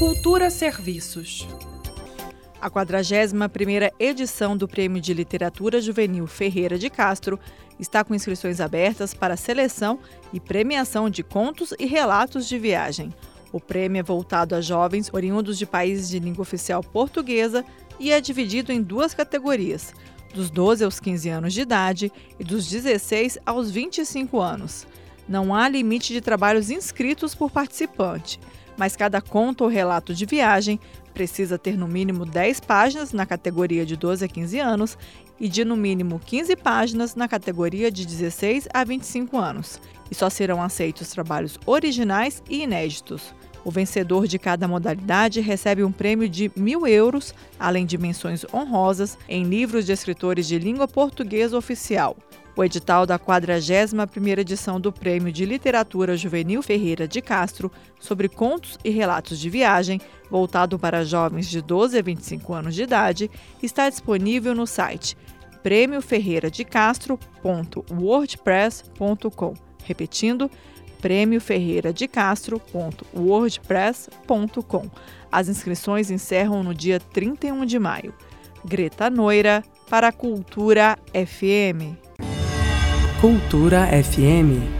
Cultura Serviços. A 41ª edição do Prêmio de Literatura Juvenil Ferreira de Castro está com inscrições abertas para seleção e premiação de contos e relatos de viagem. O prêmio é voltado a jovens oriundos de países de língua oficial portuguesa e é dividido em duas categorias: dos 12 aos 15 anos de idade e dos 16 aos 25 anos. Não há limite de trabalhos inscritos por participante mas cada conto ou relato de viagem precisa ter no mínimo 10 páginas na categoria de 12 a 15 anos e de no mínimo 15 páginas na categoria de 16 a 25 anos. E só serão aceitos trabalhos originais e inéditos. O vencedor de cada modalidade recebe um prêmio de mil euros, além de menções honrosas em livros de escritores de língua portuguesa oficial. O edital da 41ª edição do Prêmio de Literatura Juvenil Ferreira de Castro sobre contos e relatos de viagem, voltado para jovens de 12 a 25 anos de idade, está disponível no site prêmioferreiradecastro.wordpress.com. Repetindo, prêmioferreiradecastro.wordpress.com. As inscrições encerram no dia 31 de maio. Greta Noira, para a Cultura FM. Cultura FM